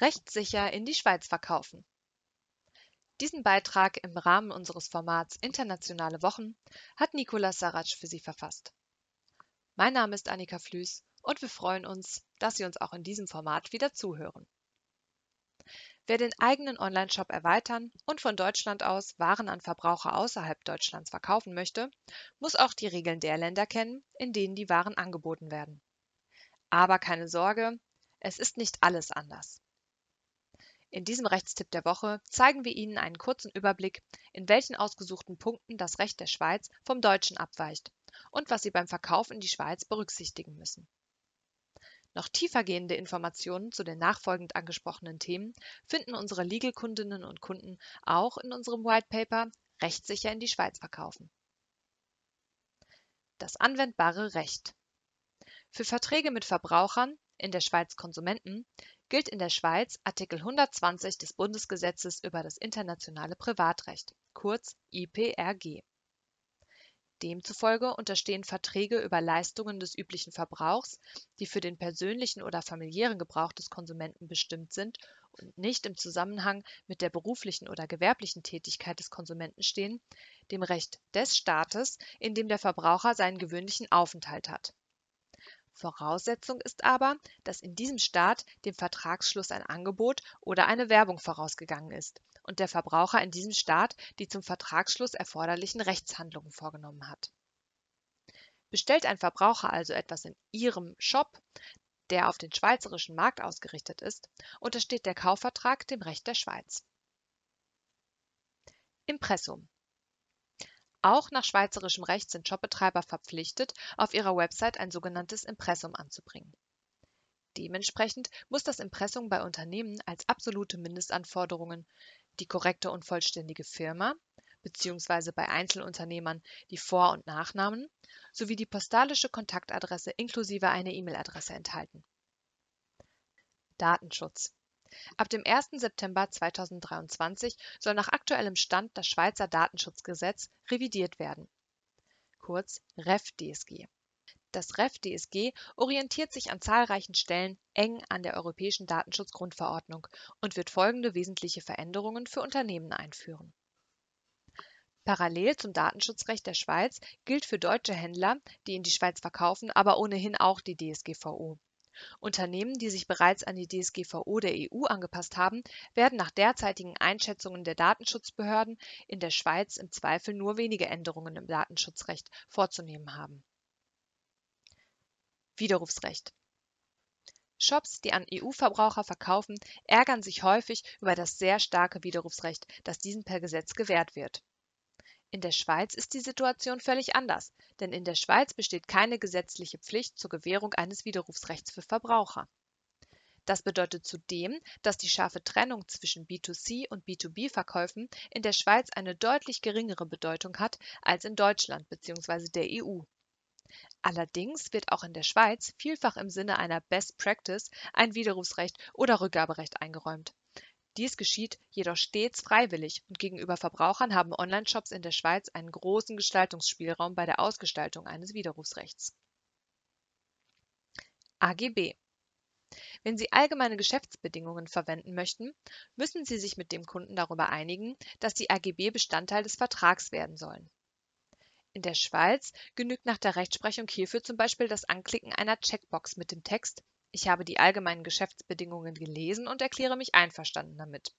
rechtssicher in die Schweiz verkaufen. Diesen Beitrag im Rahmen unseres Formats Internationale Wochen hat Nicolas Saratsch für Sie verfasst. Mein Name ist Annika Flüß und wir freuen uns, dass Sie uns auch in diesem Format wieder zuhören. Wer den eigenen Onlineshop erweitern und von Deutschland aus Waren an Verbraucher außerhalb Deutschlands verkaufen möchte, muss auch die Regeln der Länder kennen, in denen die Waren angeboten werden. Aber keine Sorge, es ist nicht alles anders. In diesem Rechtstipp der Woche zeigen wir Ihnen einen kurzen Überblick, in welchen ausgesuchten Punkten das Recht der Schweiz vom deutschen abweicht und was Sie beim Verkauf in die Schweiz berücksichtigen müssen. Noch tiefergehende Informationen zu den nachfolgend angesprochenen Themen finden unsere Legal-Kundinnen und Kunden auch in unserem White Paper Rechtssicher in die Schweiz verkaufen. Das anwendbare Recht. Für Verträge mit Verbrauchern, in der Schweiz Konsumenten, gilt in der Schweiz Artikel 120 des Bundesgesetzes über das internationale Privatrecht, kurz IPRG. Demzufolge unterstehen Verträge über Leistungen des üblichen Verbrauchs, die für den persönlichen oder familiären Gebrauch des Konsumenten bestimmt sind und nicht im Zusammenhang mit der beruflichen oder gewerblichen Tätigkeit des Konsumenten stehen, dem Recht des Staates, in dem der Verbraucher seinen gewöhnlichen Aufenthalt hat Voraussetzung ist aber, dass in diesem Staat dem Vertragsschluss ein Angebot oder eine Werbung vorausgegangen ist und der Verbraucher in diesem Staat die zum Vertragsschluss erforderlichen Rechtshandlungen vorgenommen hat. Bestellt ein Verbraucher also etwas in Ihrem Shop, der auf den schweizerischen Markt ausgerichtet ist, untersteht der Kaufvertrag dem Recht der Schweiz. Impressum auch nach schweizerischem Recht sind Shopbetreiber verpflichtet, auf ihrer Website ein sogenanntes Impressum anzubringen. Dementsprechend muss das Impressum bei Unternehmen als absolute Mindestanforderungen die korrekte und vollständige Firma bzw. bei Einzelunternehmern die Vor- und Nachnamen sowie die postalische Kontaktadresse inklusive einer E-Mail-Adresse enthalten. Datenschutz Ab dem 1. September 2023 soll nach aktuellem Stand das Schweizer Datenschutzgesetz revidiert werden (kurz REF-DSG). Das REF-DSG orientiert sich an zahlreichen Stellen eng an der Europäischen Datenschutzgrundverordnung und wird folgende wesentliche Veränderungen für Unternehmen einführen. Parallel zum Datenschutzrecht der Schweiz gilt für deutsche Händler, die in die Schweiz verkaufen, aber ohnehin auch die DSGVO Unternehmen, die sich bereits an die DSGVO der EU angepasst haben, werden nach derzeitigen Einschätzungen der Datenschutzbehörden in der Schweiz im Zweifel nur wenige Änderungen im Datenschutzrecht vorzunehmen haben. Widerrufsrecht Shops, die an EU-Verbraucher verkaufen, ärgern sich häufig über das sehr starke Widerrufsrecht, das diesen per Gesetz gewährt wird in der Schweiz ist die Situation völlig anders, denn in der Schweiz besteht keine gesetzliche Pflicht zur Gewährung eines Widerrufsrechts für Verbraucher. Das bedeutet zudem, dass die scharfe Trennung zwischen B2C und B2B-Verkäufen in der Schweiz eine deutlich geringere Bedeutung hat als in Deutschland bzw. der EU. Allerdings wird auch in der Schweiz vielfach im Sinne einer Best Practice ein Widerrufsrecht oder Rückgaberecht eingeräumt dies geschieht jedoch stets freiwillig und gegenüber Verbrauchern haben Onlineshops in der Schweiz einen großen Gestaltungsspielraum bei der Ausgestaltung eines Widerrufsrechts. AGB wenn Sie allgemeine Geschäftsbedingungen verwenden möchten, müssen Sie sich mit dem Kunden darüber einigen, dass die AGB Bestandteil des Vertrags werden sollen. In der Schweiz genügt nach der Rechtsprechung hierfür zum Beispiel das Anklicken einer Checkbox mit dem Text ich habe die allgemeinen Geschäftsbedingungen gelesen und erkläre mich einverstanden damit.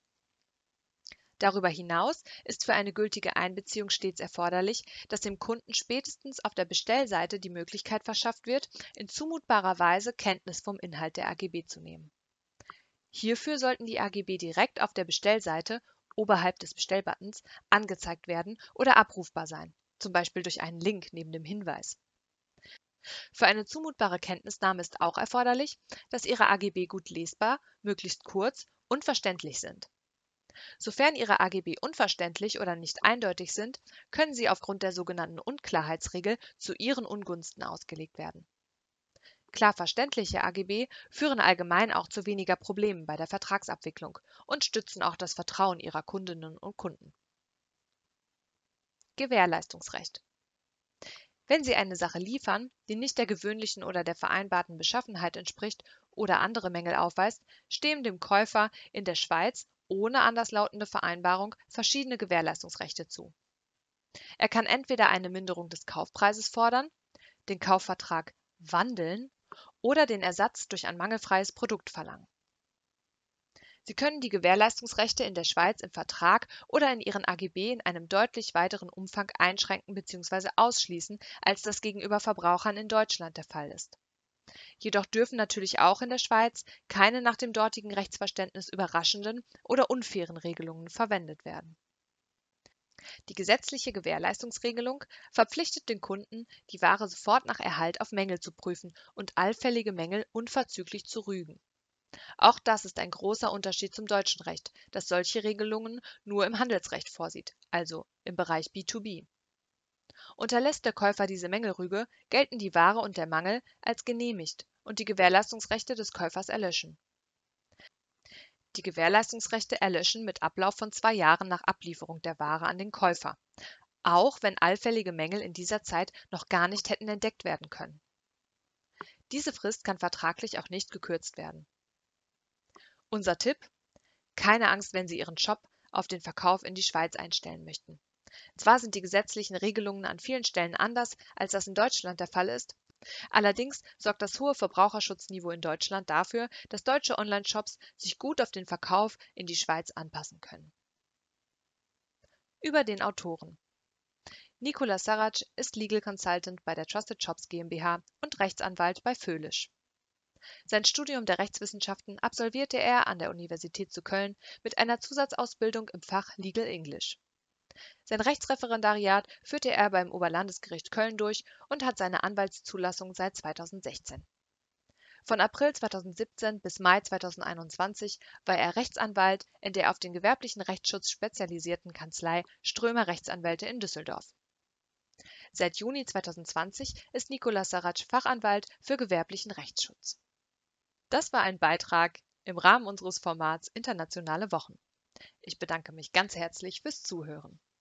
Darüber hinaus ist für eine gültige Einbeziehung stets erforderlich, dass dem Kunden spätestens auf der Bestellseite die Möglichkeit verschafft wird, in zumutbarer Weise Kenntnis vom Inhalt der AGB zu nehmen. Hierfür sollten die AGB direkt auf der Bestellseite oberhalb des Bestellbuttons angezeigt werden oder abrufbar sein, zum Beispiel durch einen Link neben dem Hinweis. Für eine zumutbare Kenntnisnahme ist auch erforderlich, dass Ihre AGB gut lesbar, möglichst kurz und verständlich sind. Sofern Ihre AGB unverständlich oder nicht eindeutig sind, können sie aufgrund der sogenannten Unklarheitsregel zu Ihren Ungunsten ausgelegt werden. Klar verständliche AGB führen allgemein auch zu weniger Problemen bei der Vertragsabwicklung und stützen auch das Vertrauen Ihrer Kundinnen und Kunden. Gewährleistungsrecht wenn Sie eine Sache liefern, die nicht der gewöhnlichen oder der vereinbarten Beschaffenheit entspricht oder andere Mängel aufweist, stehen dem Käufer in der Schweiz ohne anderslautende Vereinbarung verschiedene Gewährleistungsrechte zu. Er kann entweder eine Minderung des Kaufpreises fordern, den Kaufvertrag wandeln oder den Ersatz durch ein mangelfreies Produkt verlangen. Sie können die Gewährleistungsrechte in der Schweiz im Vertrag oder in Ihren AGB in einem deutlich weiteren Umfang einschränken bzw. ausschließen, als das gegenüber Verbrauchern in Deutschland der Fall ist. Jedoch dürfen natürlich auch in der Schweiz keine nach dem dortigen Rechtsverständnis überraschenden oder unfairen Regelungen verwendet werden. Die gesetzliche Gewährleistungsregelung verpflichtet den Kunden, die Ware sofort nach Erhalt auf Mängel zu prüfen und allfällige Mängel unverzüglich zu rügen auch das ist ein großer Unterschied zum deutschen Recht, das solche Regelungen nur im Handelsrecht vorsieht, also im Bereich B2B. Unterlässt der Käufer diese Mängelrüge, gelten die Ware und der Mangel als genehmigt und die Gewährleistungsrechte des Käufers erlöschen. Die Gewährleistungsrechte erlöschen mit Ablauf von zwei Jahren nach Ablieferung der Ware an den Käufer, auch wenn allfällige Mängel in dieser Zeit noch gar nicht hätten entdeckt werden können. Diese Frist kann vertraglich auch nicht gekürzt werden unser Tipp: Keine Angst, wenn Sie Ihren Shop auf den Verkauf in die Schweiz einstellen möchten. Zwar sind die gesetzlichen Regelungen an vielen Stellen anders, als das in Deutschland der Fall ist. Allerdings sorgt das hohe Verbraucherschutzniveau in Deutschland dafür, dass deutsche Online-Shops sich gut auf den Verkauf in die Schweiz anpassen können. Über den Autoren. Nicola Sarac ist Legal Consultant bei der Trusted Shops GmbH und Rechtsanwalt bei Föhlisch. Sein Studium der Rechtswissenschaften absolvierte er an der Universität zu Köln mit einer Zusatzausbildung im Fach Legal English. Sein Rechtsreferendariat führte er beim Oberlandesgericht Köln durch und hat seine Anwaltszulassung seit 2016. Von April 2017 bis Mai 2021 war er Rechtsanwalt in der auf den gewerblichen Rechtsschutz spezialisierten Kanzlei Strömer Rechtsanwälte in Düsseldorf. Seit Juni 2020 ist Nicolas Sarac Fachanwalt für gewerblichen Rechtsschutz das war ein Beitrag im Rahmen unseres Formats Internationale Wochen. Ich bedanke mich ganz herzlich fürs Zuhören.